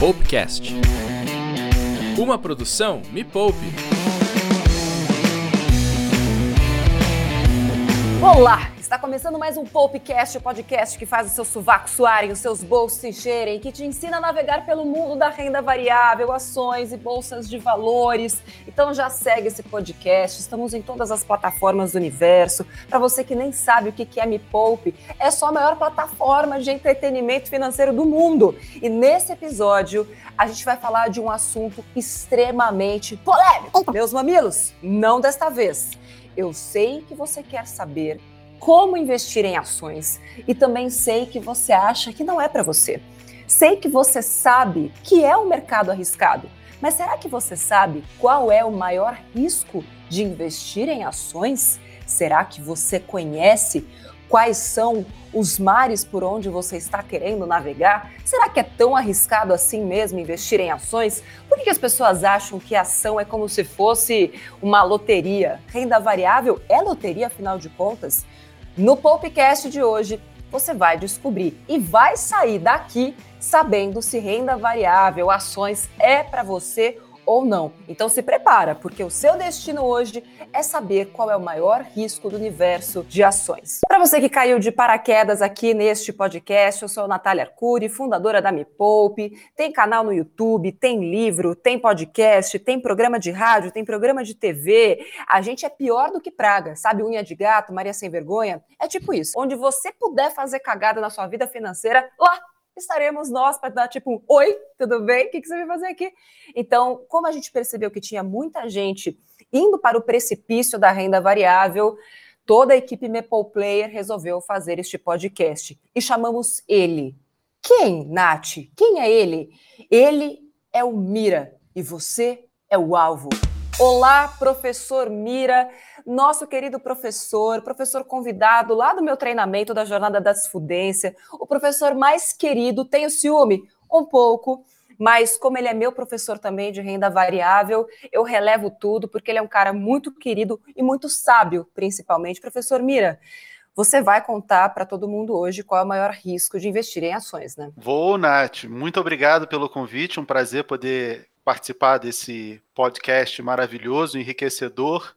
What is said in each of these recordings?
Poupecast. Uma produção Me Poupe. Olá! Está começando mais um Popcast, o podcast que faz os seus sovacos suarem, os seus bolsos se encherem, que te ensina a navegar pelo mundo da renda variável, ações e bolsas de valores. Então já segue esse podcast, estamos em todas as plataformas do universo. Para você que nem sabe o que é Me Poupe, é só a maior plataforma de entretenimento financeiro do mundo. E nesse episódio, a gente vai falar de um assunto extremamente polêmico. Meus mamilos, não desta vez. Eu sei que você quer saber como investir em ações e também sei que você acha que não é para você. Sei que você sabe que é um mercado arriscado, mas será que você sabe qual é o maior risco de investir em ações? Será que você conhece quais são os mares por onde você está querendo navegar? Será que é tão arriscado assim mesmo investir em ações? Por que as pessoas acham que ação é como se fosse uma loteria? Renda variável é loteria, afinal de contas? No Popcast de hoje, você vai descobrir e vai sair daqui sabendo se renda variável, ações é para você ou não. Então se prepara, porque o seu destino hoje é saber qual é o maior risco do universo de ações. Para você que caiu de paraquedas aqui neste podcast, eu sou a Natália Arcuri, fundadora da Me Poupe. Tem canal no YouTube, tem livro, tem podcast, tem programa de rádio, tem programa de TV. A gente é pior do que praga, sabe? Unha de gato, Maria sem vergonha. É tipo isso. Onde você puder fazer cagada na sua vida financeira, lá estaremos nós para dar tipo um oi, tudo bem? O que, que você vai fazer aqui? Então, como a gente percebeu que tinha muita gente indo para o precipício da renda variável, toda a equipe Maple Player resolveu fazer este podcast e chamamos ele. Quem, Nath? Quem é ele? Ele é o Mira e você é o alvo. Olá, professor Mira, nosso querido professor, professor convidado lá do meu treinamento da Jornada da Desfudência, o professor mais querido, tenho ciúme? Um pouco, mas como ele é meu professor também de renda variável, eu relevo tudo, porque ele é um cara muito querido e muito sábio, principalmente. Professor Mira, você vai contar para todo mundo hoje qual é o maior risco de investir em ações, né? Vou, Nath. Muito obrigado pelo convite. Um prazer poder participar desse podcast maravilhoso, enriquecedor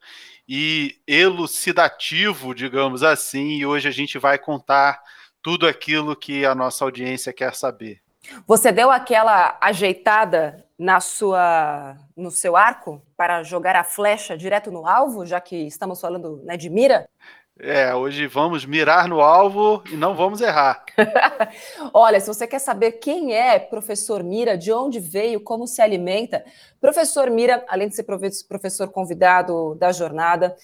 e elucidativo, digamos assim. E hoje a gente vai contar tudo aquilo que a nossa audiência quer saber. Você deu aquela ajeitada na sua no seu arco para jogar a flecha direto no alvo, já que estamos falando né, de mira? É, hoje vamos mirar no alvo e não vamos errar. Olha, se você quer saber quem é professor Mira, de onde veio, como se alimenta, professor Mira, além de ser professor convidado da jornada,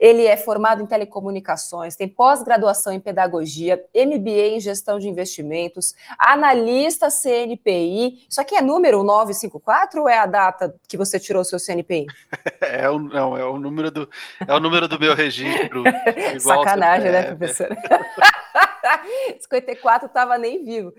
ele é formado em telecomunicações, tem pós-graduação em pedagogia, MBA em gestão de investimentos, analista CNPI. Isso aqui é número 954 ou é a data que você tirou o seu CNPI? É o, não, é o número do, é o número do meu registro. Sacanagem, né, professora? 54 estava nem vivo.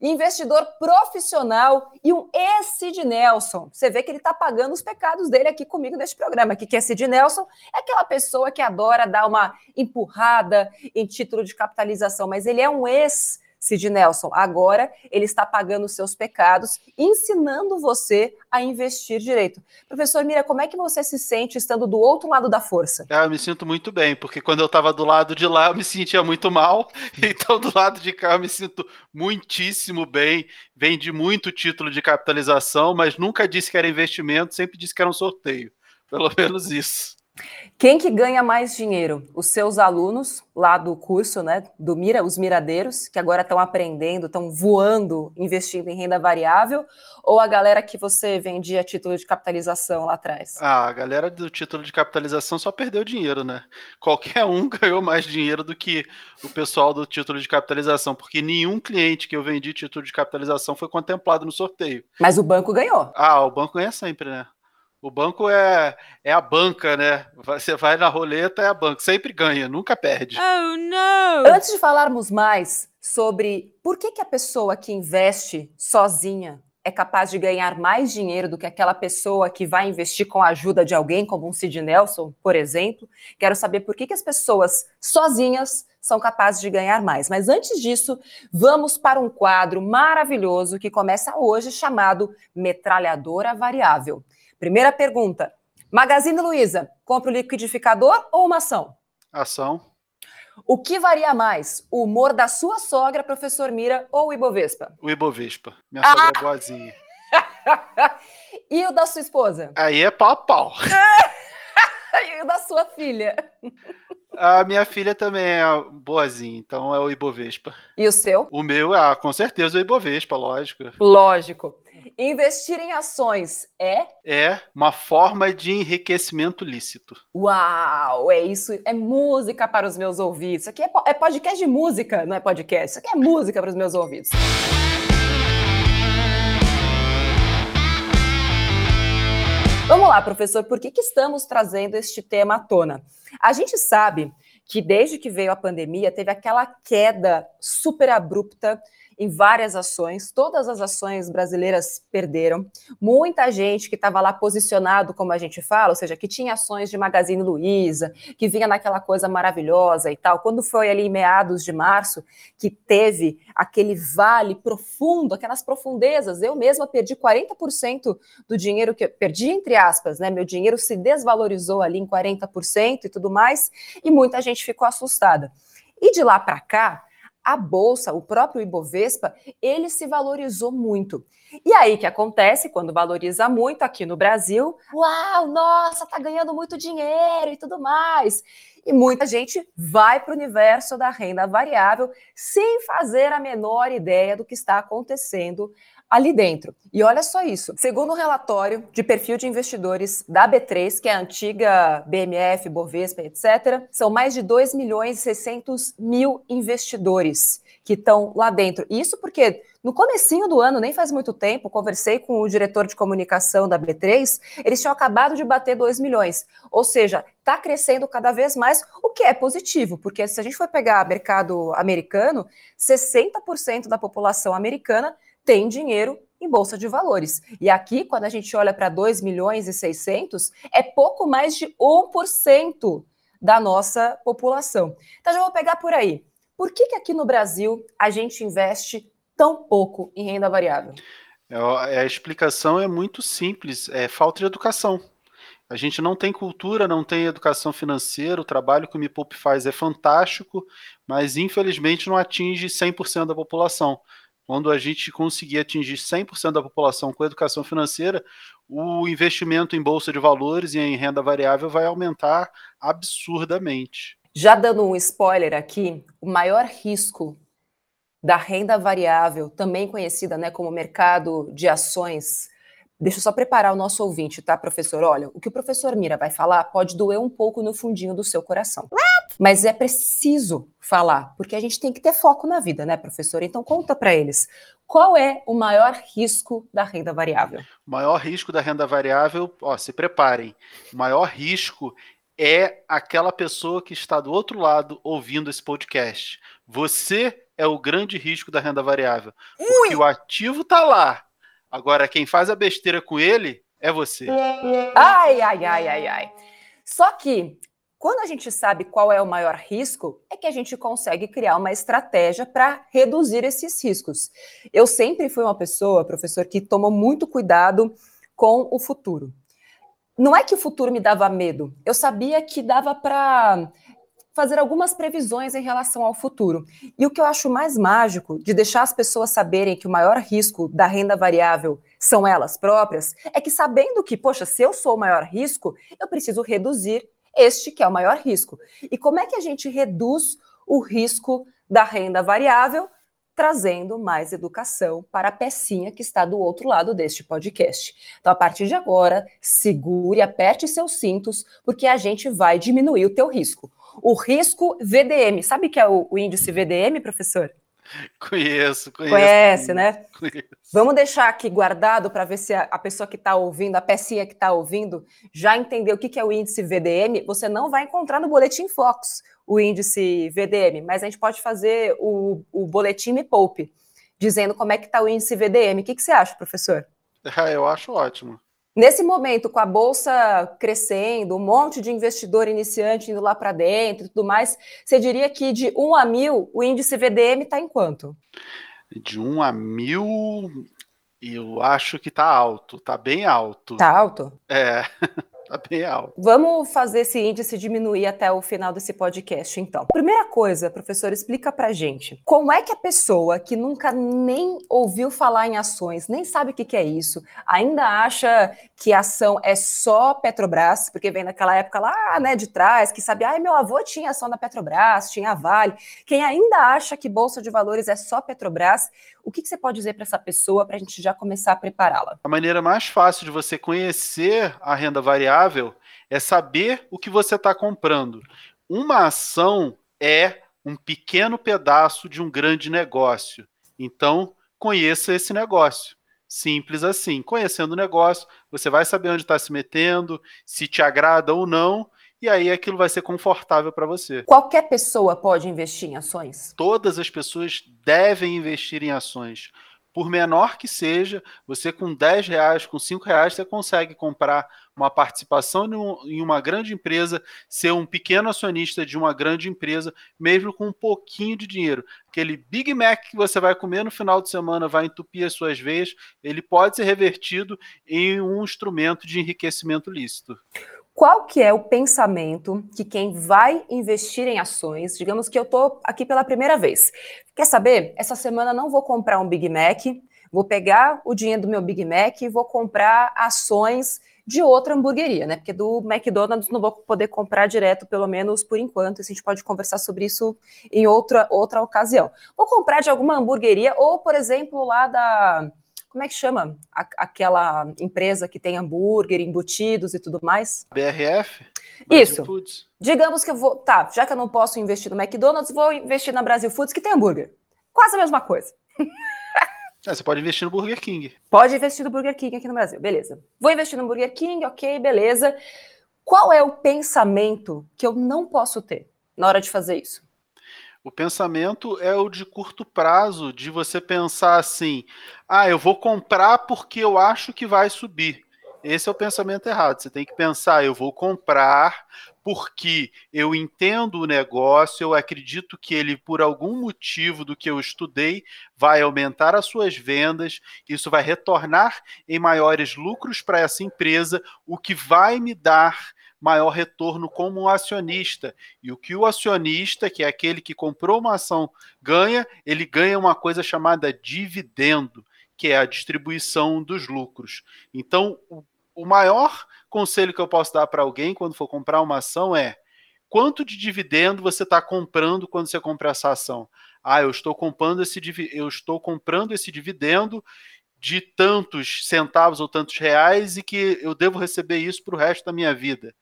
Investidor profissional e um ex-Sid Nelson. Você vê que ele está pagando os pecados dele aqui comigo neste programa. O que é Sid Nelson? É aquela pessoa que adora dar uma empurrada em título de capitalização, mas ele é um ex Sid Nelson. Agora ele está pagando os seus pecados, ensinando você a investir direito. Professor Mira, como é que você se sente estando do outro lado da força? É, eu me sinto muito bem, porque quando eu estava do lado de lá eu me sentia muito mal, então do lado de cá eu me sinto muitíssimo bem. Vendi muito título de capitalização, mas nunca disse que era investimento, sempre disse que era um sorteio. Pelo menos isso. Quem que ganha mais dinheiro? Os seus alunos lá do curso, né, do Mira, os miradeiros, que agora estão aprendendo, estão voando, investindo em renda variável, ou a galera que você vendia título de capitalização lá atrás? Ah, a galera do título de capitalização só perdeu dinheiro, né? Qualquer um ganhou mais dinheiro do que o pessoal do título de capitalização, porque nenhum cliente que eu vendi título de capitalização foi contemplado no sorteio. Mas o banco ganhou. Ah, o banco ganha sempre, né? O banco é, é a banca, né? Você vai na roleta, é a banca. Sempre ganha, nunca perde. Oh, não! Antes de falarmos mais sobre por que, que a pessoa que investe sozinha é capaz de ganhar mais dinheiro do que aquela pessoa que vai investir com a ajuda de alguém, como um Sid Nelson, por exemplo, quero saber por que, que as pessoas sozinhas são capazes de ganhar mais. Mas antes disso, vamos para um quadro maravilhoso que começa hoje chamado Metralhadora Variável. Primeira pergunta: Magazine Luiza, compra o liquidificador ou uma ação? Ação. O que varia mais, o humor da sua sogra, professor Mira, ou o Ibovespa? O Ibovespa. Minha ah! sogra é boazinha. e o da sua esposa? Aí é pau a pau. e o da sua filha? A minha filha também é boazinha, então é o Ibovespa. E o seu? O meu, ah, com certeza o Ibovespa, lógico. Lógico. Investir em ações é? É uma forma de enriquecimento lícito. Uau, é isso, é música para os meus ouvidos. Isso aqui é, é podcast de música, não é podcast. Isso aqui é música para os meus ouvidos. Vamos lá, professor, por que, que estamos trazendo este tema à tona? A gente sabe que desde que veio a pandemia teve aquela queda super abrupta em várias ações, todas as ações brasileiras perderam. Muita gente que estava lá posicionado, como a gente fala, ou seja, que tinha ações de Magazine Luiza, que vinha naquela coisa maravilhosa e tal. Quando foi ali em meados de março, que teve aquele vale profundo, aquelas profundezas, eu mesma perdi 40% do dinheiro que eu perdi, entre aspas, né? Meu dinheiro se desvalorizou ali em 40% e tudo mais, e muita gente ficou assustada. E de lá para cá, a bolsa, o próprio Ibovespa, ele se valorizou muito. E aí que acontece quando valoriza muito aqui no Brasil? Uau, nossa, tá ganhando muito dinheiro e tudo mais. E muita gente vai para o universo da renda variável sem fazer a menor ideia do que está acontecendo ali dentro. E olha só isso. Segundo o um relatório de perfil de investidores da B3, que é a antiga BMF, Bovespa, etc., são mais de 2 milhões e 600 mil investidores que estão lá dentro. Isso porque no comecinho do ano, nem faz muito tempo, conversei com o diretor de comunicação da B3, eles tinham acabado de bater 2 milhões. Ou seja, está crescendo cada vez mais, o que é positivo, porque se a gente for pegar mercado americano, 60% da população americana tem dinheiro em bolsa de valores. E aqui, quando a gente olha para 2 milhões e 600, é pouco mais de 1% da nossa população. Então já vou pegar por aí. Por que, que aqui no Brasil a gente investe tão pouco em renda variável? É, a explicação é muito simples, é falta de educação. A gente não tem cultura, não tem educação financeira, o trabalho que o Me faz é fantástico, mas infelizmente não atinge 100% da população quando a gente conseguir atingir 100% da população com educação financeira, o investimento em bolsa de valores e em renda variável vai aumentar absurdamente. Já dando um spoiler aqui, o maior risco da renda variável, também conhecida né, como mercado de ações, deixa eu só preparar o nosso ouvinte, tá, professor? Olha, o que o professor Mira vai falar pode doer um pouco no fundinho do seu coração. Mas é preciso falar, porque a gente tem que ter foco na vida, né, professor? Então conta para eles. Qual é o maior risco da renda variável? O maior risco da renda variável, ó, se preparem. O maior risco é aquela pessoa que está do outro lado ouvindo esse podcast. Você é o grande risco da renda variável. Ui! Porque o ativo está lá. Agora, quem faz a besteira com ele é você. Ai, ai, ai, ai, ai. Só que quando a gente sabe qual é o maior risco, é que a gente consegue criar uma estratégia para reduzir esses riscos. Eu sempre fui uma pessoa, professor, que tomou muito cuidado com o futuro. Não é que o futuro me dava medo, eu sabia que dava para fazer algumas previsões em relação ao futuro. E o que eu acho mais mágico de deixar as pessoas saberem que o maior risco da renda variável são elas próprias, é que sabendo que, poxa, se eu sou o maior risco, eu preciso reduzir este que é o maior risco. E como é que a gente reduz o risco da renda variável? Trazendo mais educação para a pecinha que está do outro lado deste podcast. Então, a partir de agora, segure, aperte seus cintos, porque a gente vai diminuir o teu risco. O risco VDM, sabe que é o índice VDM, professor? Conheço, conheço. Conhece, né? Conheço. Vamos deixar aqui guardado para ver se a, a, pessoa que está ouvindo, a pecinha que está ouvindo, já entendeu o que, que é o índice VDM. Você não vai encontrar no Boletim Fox o índice VDM, mas a gente pode fazer o, o Boletim Me Poupe, dizendo como é que está o índice VDM. O que, que você acha, professor? Eu acho ótimo. Nesse momento, com a bolsa crescendo, um monte de investidor iniciante indo lá para dentro e tudo mais, você diria que de 1 a 1000, o índice VDM está em quanto? De 1 a 1000, eu acho que está alto, está bem alto. Está alto? É. Tá bem alto. Vamos fazer esse índice diminuir até o final desse podcast, então. Primeira coisa, professor, explica pra gente. Como é que a pessoa que nunca nem ouviu falar em ações, nem sabe o que, que é isso, ainda acha que ação é só Petrobras, porque vem naquela época lá, né, de trás, que sabia, ai, meu avô tinha ação da Petrobras, tinha Vale. Quem ainda acha que Bolsa de Valores é só Petrobras, o que, que você pode dizer para essa pessoa para a gente já começar a prepará-la? A maneira mais fácil de você conhecer a renda variável é saber o que você está comprando. Uma ação é um pequeno pedaço de um grande negócio. Então, conheça esse negócio. Simples assim. Conhecendo o negócio, você vai saber onde está se metendo, se te agrada ou não, e aí aquilo vai ser confortável para você. Qualquer pessoa pode investir em ações? Todas as pessoas devem investir em ações. Por menor que seja, você com 10 reais, com 5 reais, você consegue comprar uma participação em uma grande empresa, ser um pequeno acionista de uma grande empresa, mesmo com um pouquinho de dinheiro. Aquele Big Mac que você vai comer no final de semana vai entupir as suas veias, ele pode ser revertido em um instrumento de enriquecimento lícito. Qual que é o pensamento que quem vai investir em ações, digamos que eu estou aqui pela primeira vez, quer saber? Essa semana não vou comprar um Big Mac, vou pegar o dinheiro do meu Big Mac e vou comprar ações de outra hamburgueria, né? Porque do McDonald's não vou poder comprar direto, pelo menos por enquanto. A gente pode conversar sobre isso em outra, outra ocasião. Vou comprar de alguma hamburgueria, ou, por exemplo, lá da como é que chama a, aquela empresa que tem hambúrguer, embutidos e tudo mais? BRF? Brasil Isso. Foods. Digamos que eu vou. Tá, já que eu não posso investir no McDonald's, vou investir na Brasil Foods, que tem hambúrguer. Quase a mesma coisa. É, você pode investir no Burger King. Pode investir no Burger King aqui no Brasil, beleza. Vou investir no Burger King, ok, beleza. Qual é o pensamento que eu não posso ter na hora de fazer isso? O pensamento é o de curto prazo, de você pensar assim: ah, eu vou comprar porque eu acho que vai subir. Esse é o pensamento errado. Você tem que pensar: eu vou comprar porque eu entendo o negócio, eu acredito que ele, por algum motivo do que eu estudei, vai aumentar as suas vendas, isso vai retornar em maiores lucros para essa empresa, o que vai me dar maior retorno como acionista. E o que o acionista, que é aquele que comprou uma ação, ganha, ele ganha uma coisa chamada dividendo, que é a distribuição dos lucros. Então, o, o maior conselho que eu posso dar para alguém quando for comprar uma ação é quanto de dividendo você está comprando quando você compra essa ação. Ah, eu estou comprando esse eu estou comprando esse dividendo de tantos centavos ou tantos reais e que eu devo receber isso para o resto da minha vida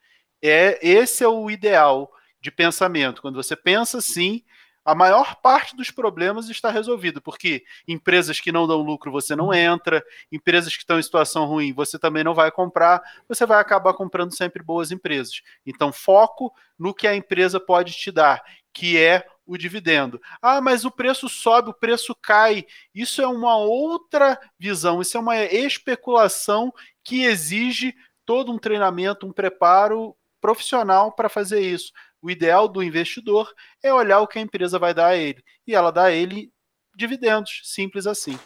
é esse é o ideal de pensamento. Quando você pensa assim, a maior parte dos problemas está resolvido, porque empresas que não dão lucro você não entra, empresas que estão em situação ruim você também não vai comprar, você vai acabar comprando sempre boas empresas. Então, foco no que a empresa pode te dar, que é o dividendo. Ah, mas o preço sobe, o preço cai. Isso é uma outra visão, isso é uma especulação que exige todo um treinamento, um preparo profissional para fazer isso. O ideal do investidor é olhar o que a empresa vai dar a ele. E ela dá a ele dividendos, simples assim.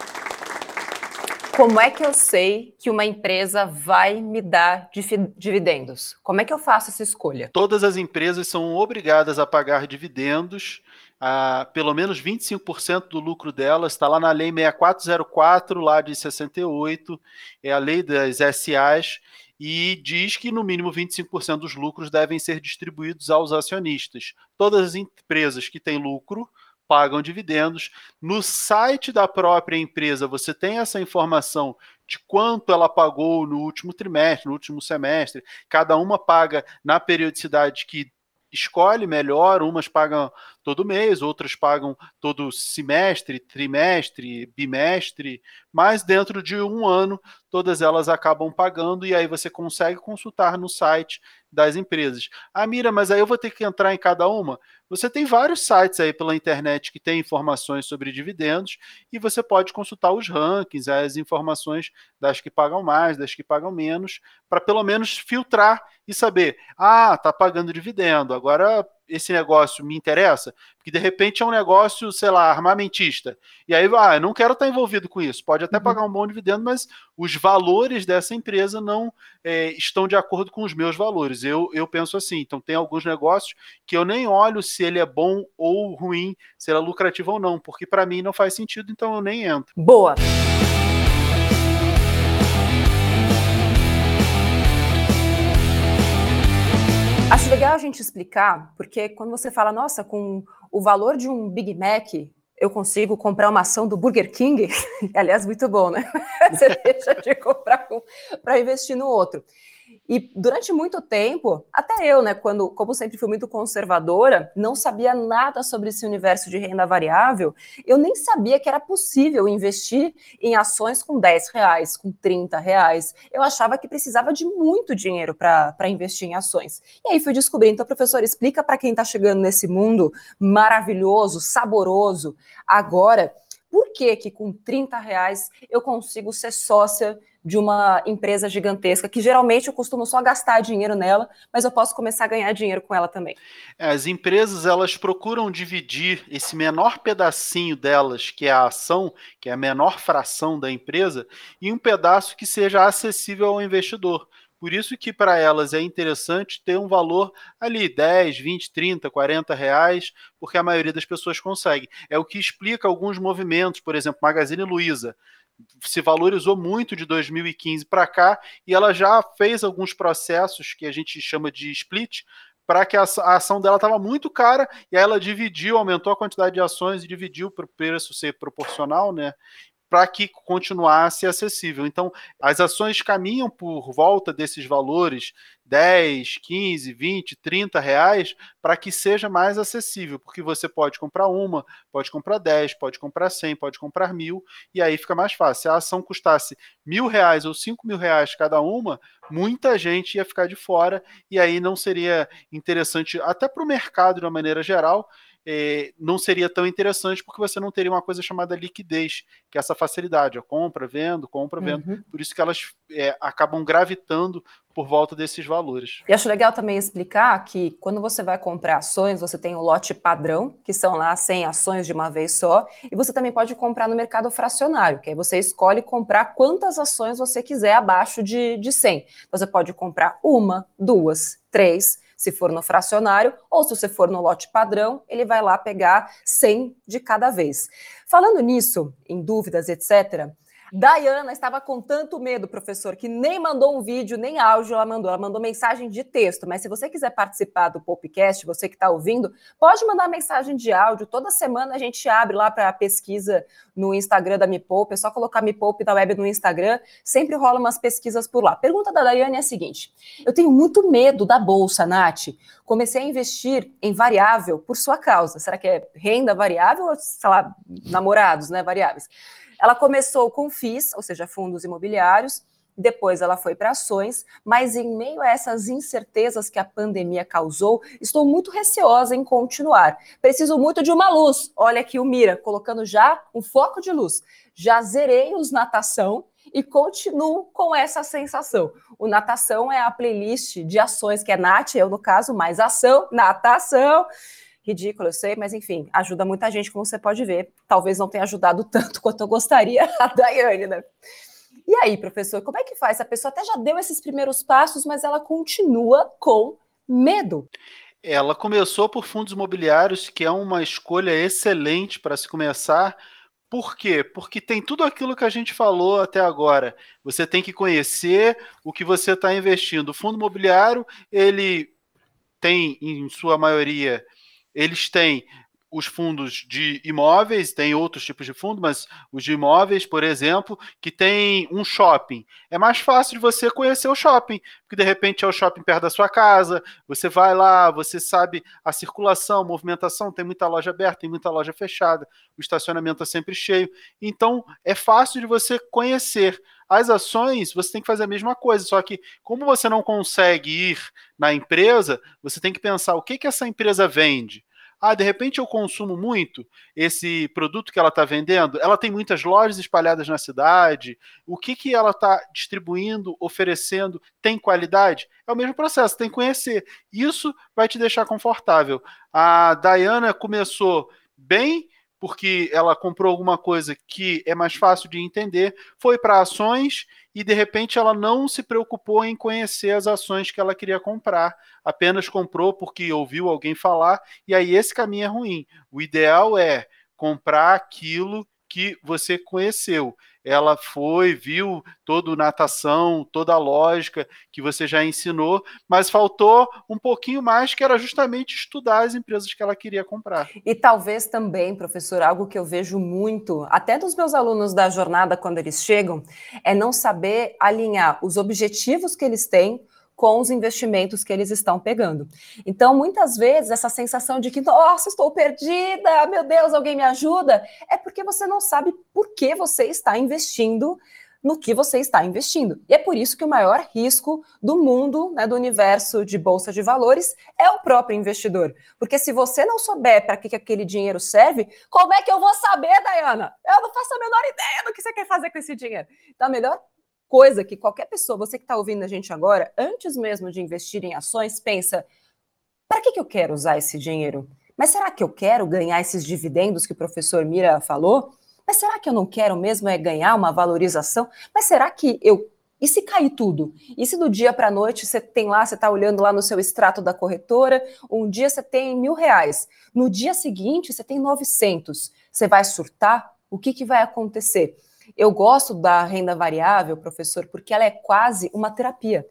Como é que eu sei que uma empresa vai me dar dividendos? Como é que eu faço essa escolha? Todas as empresas são obrigadas a pagar dividendos. Ah, pelo menos 25% do lucro delas está lá na Lei 6404, lá de 68, é a lei das SAs, e diz que no mínimo 25% dos lucros devem ser distribuídos aos acionistas. Todas as empresas que têm lucro pagam dividendos. No site da própria empresa você tem essa informação de quanto ela pagou no último trimestre, no último semestre. Cada uma paga na periodicidade que escolhe melhor, umas pagam todo mês, outras pagam todo semestre, trimestre, bimestre, mas dentro de um ano todas elas acabam pagando e aí você consegue consultar no site das empresas. Ah, Mira, mas aí eu vou ter que entrar em cada uma? Você tem vários sites aí pela internet que têm informações sobre dividendos e você pode consultar os rankings, as informações das que pagam mais, das que pagam menos, para pelo menos filtrar e saber, ah, tá pagando dividendo, agora esse negócio me interessa, porque de repente é um negócio, sei lá, armamentista. E aí, ah, eu não quero estar envolvido com isso. Pode até uhum. pagar um bom dividendo, mas os valores dessa empresa não é, estão de acordo com os meus valores. Eu, eu penso assim. Então, tem alguns negócios que eu nem olho se ele é bom ou ruim, se ele é lucrativo ou não, porque para mim não faz sentido, então eu nem entro. Boa. Acho legal a gente explicar, porque quando você fala, nossa, com o valor de um Big Mac, eu consigo comprar uma ação do Burger King, aliás, muito bom, né? Você deixa de comprar para investir no outro. E durante muito tempo, até eu, né, quando, como sempre fui muito conservadora, não sabia nada sobre esse universo de renda variável, eu nem sabia que era possível investir em ações com 10 reais, com 30 reais. Eu achava que precisava de muito dinheiro para investir em ações. E aí fui descobrir. Então, professor, explica para quem está chegando nesse mundo maravilhoso, saboroso, agora, por que que com 30 reais eu consigo ser sócia de uma empresa gigantesca, que geralmente eu costumo só gastar dinheiro nela, mas eu posso começar a ganhar dinheiro com ela também. É, as empresas, elas procuram dividir esse menor pedacinho delas, que é a ação, que é a menor fração da empresa, em um pedaço que seja acessível ao investidor. Por isso que para elas é interessante ter um valor ali, 10, 20, 30, 40 reais, porque a maioria das pessoas consegue. É o que explica alguns movimentos, por exemplo, Magazine Luiza se valorizou muito de 2015 para cá e ela já fez alguns processos que a gente chama de split para que a, ação dela estava muito cara e aí ela dividiu, aumentou a quantidade de ações e dividiu para o preço ser proporcional, né? Para que continuasse acessível. Então, as ações caminham por volta desses valores 10, 15, 20, 30 reais para que seja mais acessível, porque você pode comprar uma, pode comprar 10, pode comprar 100, pode comprar mil, e aí fica mais fácil. Se a ação custasse mil reais ou cinco mil reais cada uma, muita gente ia ficar de fora, e aí não seria interessante, até para o mercado de uma maneira geral, é, não seria tão interessante porque você não teria uma coisa chamada liquidez, que é essa facilidade, ó, compra, vendo, compra, vendo. Uhum. Por isso que elas é, acabam gravitando por volta desses valores. E acho legal também explicar que quando você vai comprar ações, você tem o lote padrão, que são lá 100 ações de uma vez só, e você também pode comprar no mercado fracionário, que aí você escolhe comprar quantas ações você quiser abaixo de, de 100. Você pode comprar uma, duas, três, se for no fracionário, ou se você for no lote padrão, ele vai lá pegar 100 de cada vez. Falando nisso, em dúvidas, etc., Dayana estava com tanto medo, professor, que nem mandou um vídeo, nem áudio ela mandou, ela mandou mensagem de texto. Mas se você quiser participar do podcast, você que está ouvindo, pode mandar mensagem de áudio. Toda semana a gente abre lá para pesquisa no Instagram da Me Poupe, é só colocar Me Poupe da web no Instagram, sempre rola umas pesquisas por lá. Pergunta da Dayane é a seguinte: eu tenho muito medo da bolsa, Nath. Comecei a investir em variável por sua causa. Será que é renda variável ou, sei lá, namorados, né? Variáveis. Ela começou com FIIs, ou seja, fundos imobiliários, depois ela foi para ações, mas em meio a essas incertezas que a pandemia causou, estou muito receosa em continuar. Preciso muito de uma luz. Olha aqui o Mira, colocando já um foco de luz. Já zerei os natação e continuo com essa sensação. O natação é a playlist de ações que é Nat, eu no caso, mais ação, natação ridículo, eu sei, mas enfim, ajuda muita gente, como você pode ver. Talvez não tenha ajudado tanto quanto eu gostaria a Daiane, né? E aí, professor, como é que faz? A pessoa até já deu esses primeiros passos, mas ela continua com medo. Ela começou por fundos imobiliários, que é uma escolha excelente para se começar. Por quê? Porque tem tudo aquilo que a gente falou até agora. Você tem que conhecer o que você está investindo. O fundo imobiliário, ele tem, em sua maioria, eles têm os fundos de imóveis, tem outros tipos de fundo, mas os de imóveis, por exemplo, que tem um shopping. É mais fácil de você conhecer o shopping, porque de repente é o shopping perto da sua casa, você vai lá, você sabe a circulação, movimentação, tem muita loja aberta, tem muita loja fechada, o estacionamento é sempre cheio. Então, é fácil de você conhecer. As ações, você tem que fazer a mesma coisa, só que como você não consegue ir na empresa, você tem que pensar o que, que essa empresa vende. Ah, de repente eu consumo muito esse produto que ela está vendendo. Ela tem muitas lojas espalhadas na cidade. O que, que ela está distribuindo, oferecendo, tem qualidade? É o mesmo processo, tem que conhecer. Isso vai te deixar confortável. A Dayana começou bem porque ela comprou alguma coisa que é mais fácil de entender, foi para ações e de repente ela não se preocupou em conhecer as ações que ela queria comprar, apenas comprou porque ouviu alguém falar, e aí esse caminho é ruim. O ideal é comprar aquilo que você conheceu ela foi, viu toda natação, toda a lógica que você já ensinou, mas faltou um pouquinho mais, que era justamente estudar as empresas que ela queria comprar. E talvez também, professor, algo que eu vejo muito, até dos meus alunos da jornada quando eles chegam, é não saber alinhar os objetivos que eles têm com os investimentos que eles estão pegando. Então, muitas vezes, essa sensação de que, nossa, estou perdida, meu Deus, alguém me ajuda, é porque você não sabe por que você está investindo no que você está investindo. E é por isso que o maior risco do mundo, né, do universo de bolsa de valores, é o próprio investidor. Porque se você não souber para que, que aquele dinheiro serve, como é que eu vou saber, Dayana? Eu não faço a menor ideia do que você quer fazer com esse dinheiro. Então, a melhor coisa que qualquer pessoa, você que está ouvindo a gente agora, antes mesmo de investir em ações, pensa: para que, que eu quero usar esse dinheiro? Mas será que eu quero ganhar esses dividendos que o professor Mira falou? Mas será que eu não quero mesmo é ganhar uma valorização? Mas será que eu. E se cair tudo? E se do dia para a noite você tem lá, você está olhando lá no seu extrato da corretora, um dia você tem mil reais, no dia seguinte você tem 900. Você vai surtar? O que, que vai acontecer? Eu gosto da renda variável, professor, porque ela é quase uma terapia.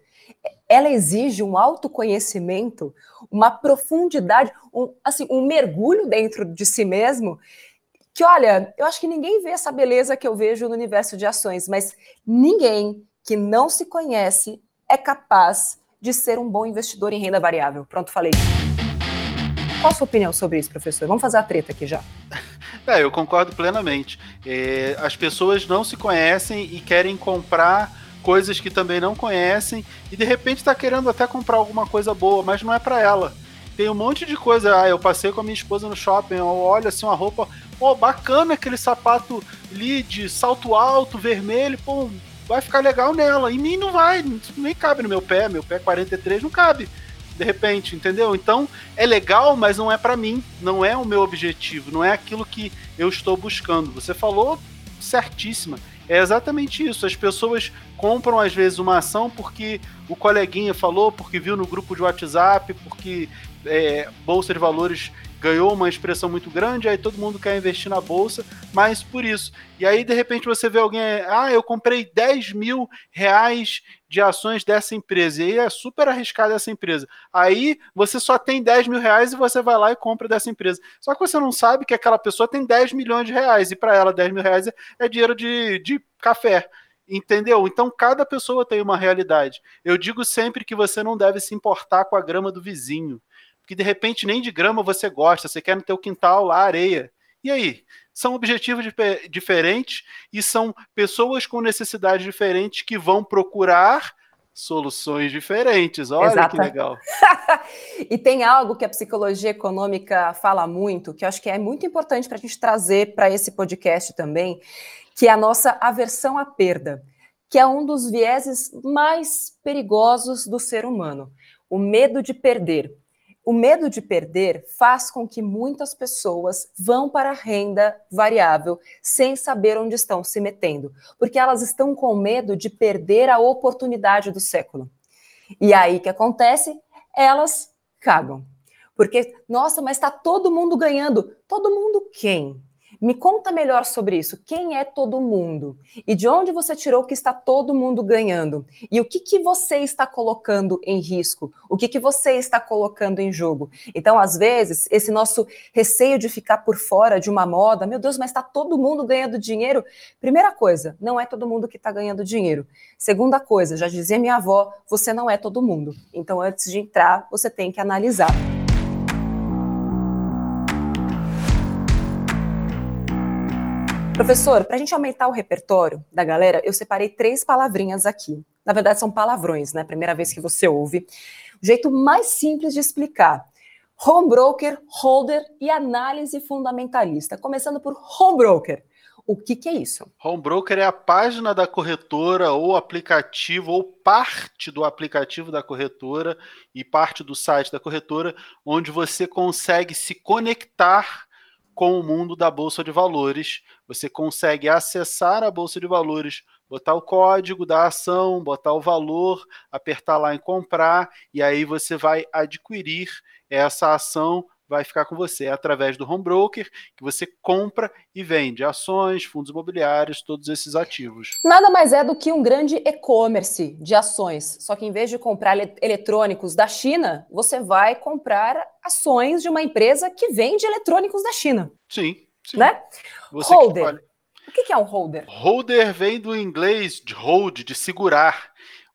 Ela exige um autoconhecimento, uma profundidade, um, assim, um mergulho dentro de si mesmo. Que olha, eu acho que ninguém vê essa beleza que eu vejo no universo de ações, mas ninguém que não se conhece é capaz de ser um bom investidor em renda variável. Pronto, falei. Qual a sua opinião sobre isso, professor? Vamos fazer a treta aqui já. É, eu concordo plenamente. É, as pessoas não se conhecem e querem comprar coisas que também não conhecem e de repente está querendo até comprar alguma coisa boa, mas não é para ela. Tem um monte de coisa. Ah, eu passei com a minha esposa no shopping, olha assim uma roupa, pô, bacana aquele sapato ali de salto alto, vermelho, pô, vai ficar legal nela. Em mim não vai, nem cabe no meu pé, meu pé 43 não cabe de repente, entendeu? Então é legal, mas não é para mim, não é o meu objetivo, não é aquilo que eu estou buscando. Você falou certíssima. É exatamente isso. As pessoas compram às vezes uma ação porque o coleguinha falou, porque viu no grupo de WhatsApp, porque é, bolsa de valores ganhou uma expressão muito grande, aí todo mundo quer investir na bolsa, mas por isso. E aí, de repente, você vê alguém, ah, eu comprei 10 mil reais de ações dessa empresa, e aí é super arriscada essa empresa. Aí você só tem 10 mil reais e você vai lá e compra dessa empresa. Só que você não sabe que aquela pessoa tem 10 milhões de reais, e para ela 10 mil reais é dinheiro de, de café. Entendeu? Então cada pessoa tem uma realidade. Eu digo sempre que você não deve se importar com a grama do vizinho que de repente nem de grama você gosta, você quer no teu quintal lá areia. E aí? São objetivos diferentes e são pessoas com necessidades diferentes que vão procurar soluções diferentes. Olha Exato. que legal. e tem algo que a psicologia econômica fala muito, que eu acho que é muito importante para a gente trazer para esse podcast também, que é a nossa aversão à perda, que é um dos vieses mais perigosos do ser humano. O medo de perder. O medo de perder faz com que muitas pessoas vão para a renda variável sem saber onde estão se metendo, porque elas estão com medo de perder a oportunidade do século. E aí que acontece? Elas cagam. Porque, nossa, mas está todo mundo ganhando. Todo mundo quem? Me conta melhor sobre isso. Quem é todo mundo? E de onde você tirou que está todo mundo ganhando? E o que, que você está colocando em risco? O que, que você está colocando em jogo? Então, às vezes, esse nosso receio de ficar por fora de uma moda, meu Deus, mas está todo mundo ganhando dinheiro. Primeira coisa, não é todo mundo que está ganhando dinheiro. Segunda coisa, já dizia minha avó, você não é todo mundo. Então, antes de entrar, você tem que analisar. Professor, para a gente aumentar o repertório da galera, eu separei três palavrinhas aqui. Na verdade, são palavrões, né? Primeira vez que você ouve. O jeito mais simples de explicar. Home broker, holder e análise fundamentalista. Começando por home broker. O que, que, é isso? Home broker é a página da corretora ou aplicativo ou parte do aplicativo da corretora e parte do site da corretora onde você consegue se conectar com o mundo da bolsa de valores. Você consegue acessar a bolsa de valores, botar o código da ação, botar o valor, apertar lá em comprar e aí você vai adquirir essa ação vai ficar com você é através do home broker, que você compra e vende ações, fundos imobiliários, todos esses ativos. Nada mais é do que um grande e-commerce de ações, só que em vez de comprar eletrônicos da China, você vai comprar ações de uma empresa que vende eletrônicos da China. Sim, sim. Né? Você holder. O que é um holder? Holder vem do inglês de hold, de segurar.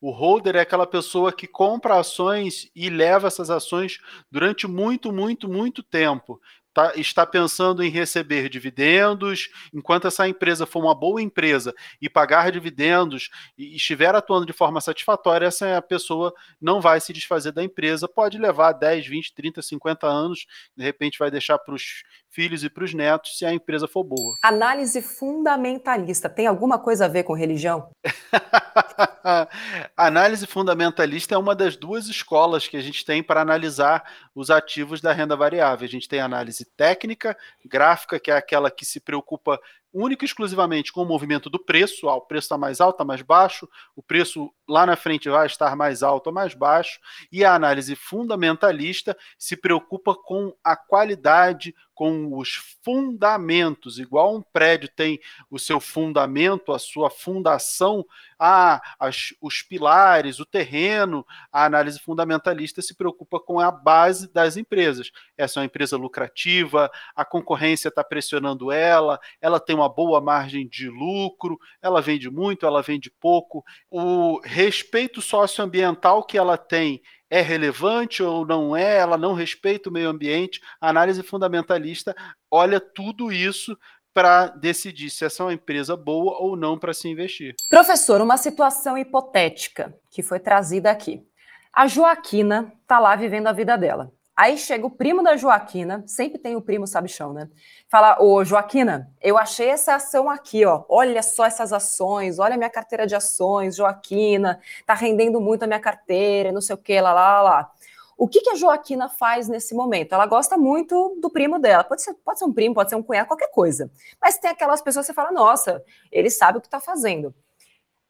O holder é aquela pessoa que compra ações e leva essas ações durante muito, muito, muito tempo. Tá, está pensando em receber dividendos, enquanto essa empresa for uma boa empresa e pagar dividendos e estiver atuando de forma satisfatória, essa pessoa não vai se desfazer da empresa. Pode levar 10, 20, 30, 50 anos, de repente vai deixar para os filhos e para os netos se a empresa for boa. Análise fundamentalista tem alguma coisa a ver com religião? análise fundamentalista é uma das duas escolas que a gente tem para analisar os ativos da renda variável. A gente tem análise técnica, gráfica, que é aquela que se preocupa único e exclusivamente com o movimento do preço, ah, o preço está mais alto, está mais baixo, o preço lá na frente vai estar mais alto ou mais baixo, e a análise fundamentalista se preocupa com a qualidade, com os fundamentos, igual um prédio tem o seu fundamento, a sua fundação, a, as, os pilares, o terreno, a análise fundamentalista se preocupa com a base das empresas. Essa é uma empresa lucrativa, a concorrência está pressionando ela, ela tem uma boa margem de lucro, ela vende muito, ela vende pouco, o respeito socioambiental que ela tem é relevante ou não é, ela não respeita o meio ambiente. A análise fundamentalista olha tudo isso para decidir se essa é uma empresa boa ou não para se investir. Professor, uma situação hipotética que foi trazida aqui. A Joaquina está lá vivendo a vida dela. Aí chega o primo da Joaquina, sempre tem o primo sabichão, né? Fala, ô Joaquina, eu achei essa ação aqui, ó. Olha só essas ações, olha a minha carteira de ações, Joaquina, tá rendendo muito a minha carteira, não sei o que, lá, lá, lá. O que, que a Joaquina faz nesse momento? Ela gosta muito do primo dela. Pode ser, pode ser um primo, pode ser um cunhado, qualquer coisa. Mas tem aquelas pessoas que você fala, nossa, ele sabe o que está fazendo.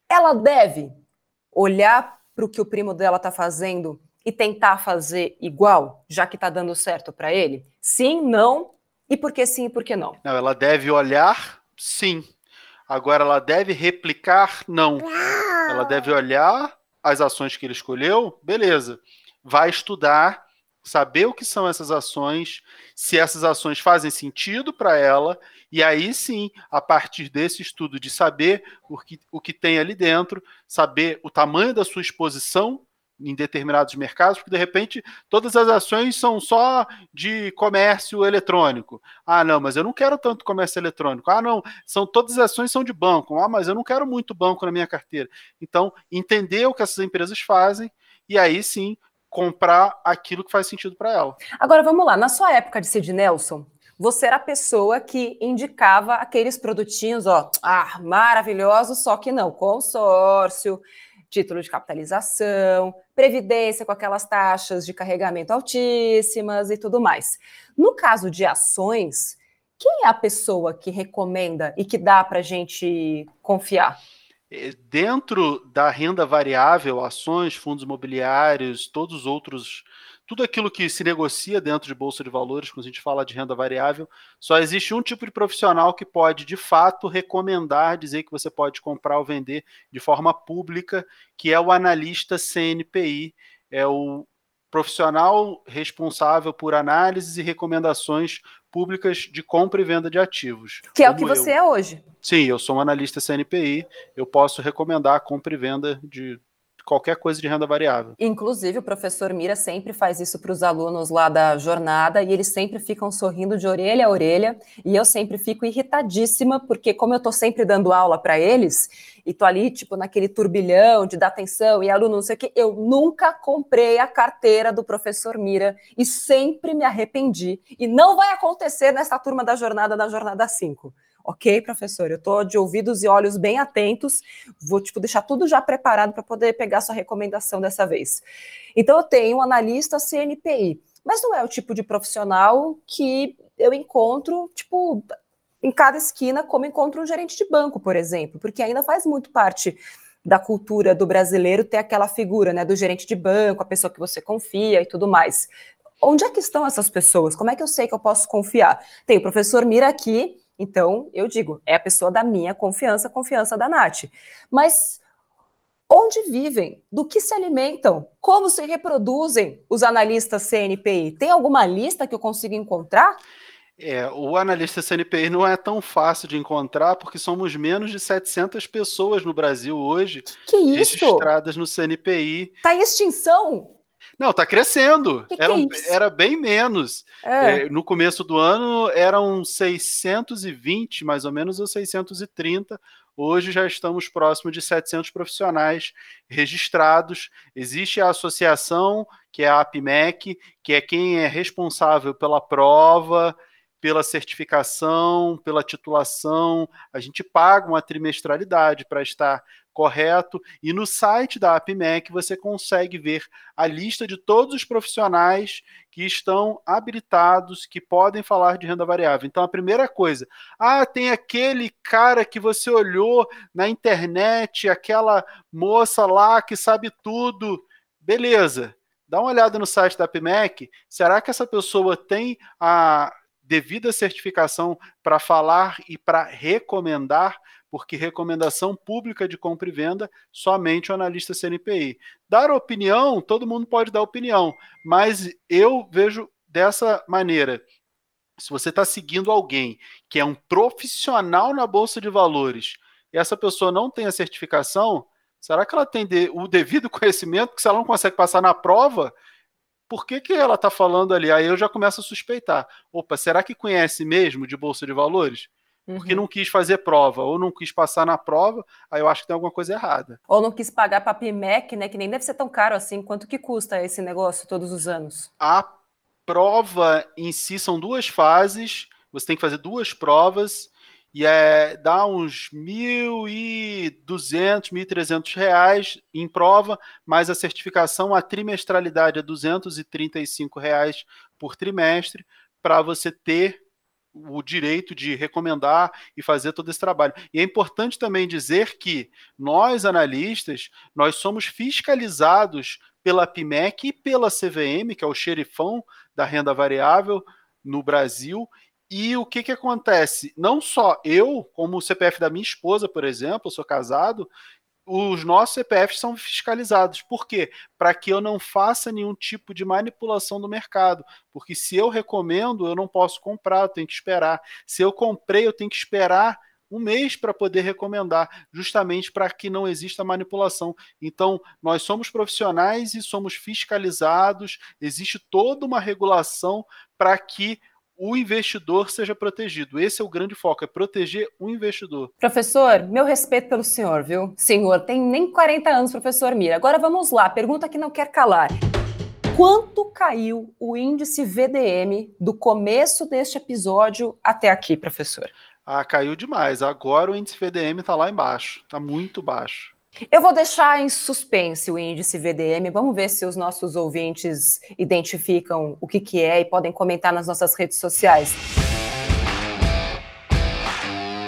Ela deve olhar para o que o primo dela está fazendo e tentar fazer igual, já que está dando certo para ele? Sim, não, e por que sim e por que não? Não, ela deve olhar, sim. Agora, ela deve replicar, não. Ela deve olhar as ações que ele escolheu, beleza. Vai estudar, saber o que são essas ações, se essas ações fazem sentido para ela, e aí sim, a partir desse estudo de saber o que, o que tem ali dentro, saber o tamanho da sua exposição em determinados mercados, porque de repente todas as ações são só de comércio eletrônico. Ah, não, mas eu não quero tanto comércio eletrônico. Ah, não, são todas as ações são de banco. Ah, mas eu não quero muito banco na minha carteira. Então, entender o que essas empresas fazem e aí sim comprar aquilo que faz sentido para ela. Agora vamos lá, na sua época de Sid Nelson, você era a pessoa que indicava aqueles produtinhos, ó, ah, maravilhosos, só que não, consórcio, título de capitalização, previdência com aquelas taxas de carregamento altíssimas e tudo mais. No caso de ações, quem é a pessoa que recomenda e que dá para a gente confiar? É, dentro da renda variável, ações, fundos imobiliários, todos os outros tudo aquilo que se negocia dentro de bolsa de valores, quando a gente fala de renda variável, só existe um tipo de profissional que pode, de fato, recomendar, dizer que você pode comprar ou vender de forma pública, que é o analista CNPI, é o profissional responsável por análises e recomendações públicas de compra e venda de ativos. Que é o que você é hoje. Sim, eu sou um analista CNPI, eu posso recomendar a compra e venda de qualquer coisa de renda variável. Inclusive, o professor Mira sempre faz isso para os alunos lá da jornada e eles sempre ficam sorrindo de orelha a orelha e eu sempre fico irritadíssima porque como eu estou sempre dando aula para eles e tô ali tipo naquele turbilhão de dar atenção e aluno não sei o que, eu nunca comprei a carteira do professor Mira e sempre me arrependi e não vai acontecer nessa turma da jornada da jornada 5. Ok, professor, eu estou de ouvidos e olhos bem atentos, vou tipo, deixar tudo já preparado para poder pegar sua recomendação dessa vez. Então, eu tenho um analista CNPI, mas não é o tipo de profissional que eu encontro, tipo, em cada esquina, como encontro um gerente de banco, por exemplo, porque ainda faz muito parte da cultura do brasileiro ter aquela figura, né, do gerente de banco, a pessoa que você confia e tudo mais. Onde é que estão essas pessoas? Como é que eu sei que eu posso confiar? Tem o professor Mira aqui, então, eu digo, é a pessoa da minha confiança, confiança da Nath. Mas onde vivem? Do que se alimentam? Como se reproduzem os analistas CNPI? Tem alguma lista que eu consiga encontrar? É, o analista CNPI não é tão fácil de encontrar porque somos menos de 700 pessoas no Brasil hoje que isso? registradas no CNPI. Está em extinção? Não, está crescendo. Que que era, é era, bem menos. É. É, no começo do ano eram 620, mais ou menos, ou 630. Hoje já estamos próximo de 700 profissionais registrados. Existe a associação, que é a APMEC, que é quem é responsável pela prova, pela certificação, pela titulação. A gente paga uma trimestralidade para estar correto. E no site da APMEC você consegue ver a lista de todos os profissionais que estão habilitados, que podem falar de renda variável. Então, a primeira coisa, ah, tem aquele cara que você olhou na internet, aquela moça lá que sabe tudo. Beleza. Dá uma olhada no site da APMEC. Será que essa pessoa tem a devida certificação para falar e para recomendar porque recomendação pública de compra e venda, somente o analista CNPI. Dar opinião, todo mundo pode dar opinião, mas eu vejo dessa maneira. Se você está seguindo alguém que é um profissional na Bolsa de Valores e essa pessoa não tem a certificação, será que ela tem o devido conhecimento? Que se ela não consegue passar na prova, por que, que ela está falando ali? Aí eu já começo a suspeitar. Opa, será que conhece mesmo de Bolsa de Valores? porque uhum. não quis fazer prova, ou não quis passar na prova, aí eu acho que tem alguma coisa errada. Ou não quis pagar para a PIMEC, né, que nem deve ser tão caro assim. Quanto que custa esse negócio todos os anos? A prova em si são duas fases, você tem que fazer duas provas, e é, dá uns 1.200, 1.300 reais em prova, mas a certificação, a trimestralidade é 235 reais por trimestre, para você ter o direito de recomendar e fazer todo esse trabalho. E é importante também dizer que nós, analistas, nós somos fiscalizados pela PIMEC e pela CVM, que é o xerifão da renda variável no Brasil, e o que, que acontece? Não só eu, como o CPF da minha esposa, por exemplo, eu sou casado, os nossos CPFs são fiscalizados. Por quê? Para que eu não faça nenhum tipo de manipulação do mercado. Porque se eu recomendo, eu não posso comprar, eu tenho que esperar. Se eu comprei, eu tenho que esperar um mês para poder recomendar, justamente para que não exista manipulação. Então, nós somos profissionais e somos fiscalizados, existe toda uma regulação para que o investidor seja protegido. Esse é o grande foco, é proteger o investidor. Professor, meu respeito pelo senhor, viu? Senhor, tem nem 40 anos, professor Mira. Agora vamos lá, pergunta que não quer calar. Quanto caiu o índice VDM do começo deste episódio até aqui, professor? Ah, caiu demais. Agora o índice VDM está lá embaixo, está muito baixo. Eu vou deixar em suspense o índice VDM. Vamos ver se os nossos ouvintes identificam o que, que é e podem comentar nas nossas redes sociais.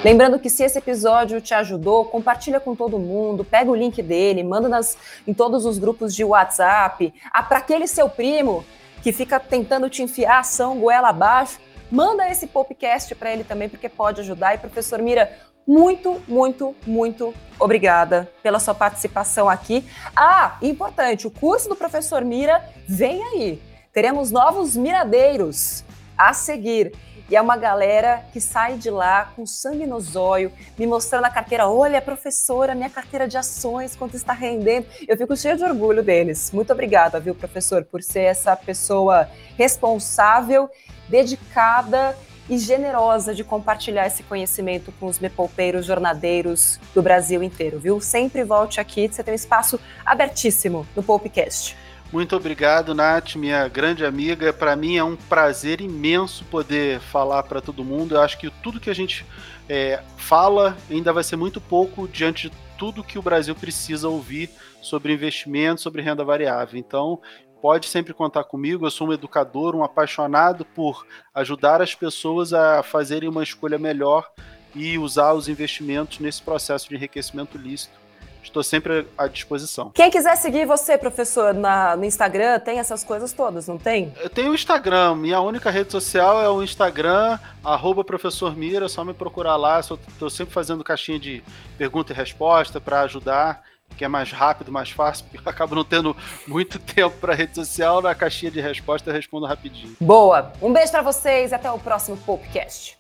Lembrando que se esse episódio te ajudou, compartilha com todo mundo, pega o link dele, manda nas, em todos os grupos de WhatsApp. Ah, para aquele seu primo que fica tentando te enfiar ação goela abaixo, manda esse podcast para ele também, porque pode ajudar. E professor Mira, muito, muito, muito obrigada pela sua participação aqui. Ah, importante, o curso do professor Mira vem aí. Teremos novos miradeiros a seguir. E é uma galera que sai de lá com sangue no zóio, me mostrando a carteira. Olha, professora, minha carteira de ações, quanto está rendendo. Eu fico cheio de orgulho deles. Muito obrigada, viu, professor, por ser essa pessoa responsável, dedicada e generosa de compartilhar esse conhecimento com os mepolpeiros jornadeiros do Brasil inteiro, viu? Sempre volte aqui, você tem um espaço abertíssimo no Popcast. Muito obrigado, Nath, minha grande amiga. Para mim é um prazer imenso poder falar para todo mundo. Eu acho que tudo que a gente é, fala ainda vai ser muito pouco diante de tudo que o Brasil precisa ouvir sobre investimento, sobre renda variável. Então, pode sempre contar comigo. Eu sou um educador, um apaixonado por ajudar as pessoas a fazerem uma escolha melhor e usar os investimentos nesse processo de enriquecimento lícito Estou sempre à disposição. Quem quiser seguir você, professor, na, no Instagram, tem essas coisas todas, não tem? Eu tenho o Instagram. Minha única rede social é o Instagram, arroba professor Mira, é só me procurar lá. Estou sempre fazendo caixinha de pergunta e resposta para ajudar que é mais rápido, mais fácil, porque eu acabo não tendo muito tempo para rede social, na caixinha de resposta eu respondo rapidinho. Boa! Um beijo para vocês até o próximo podcast.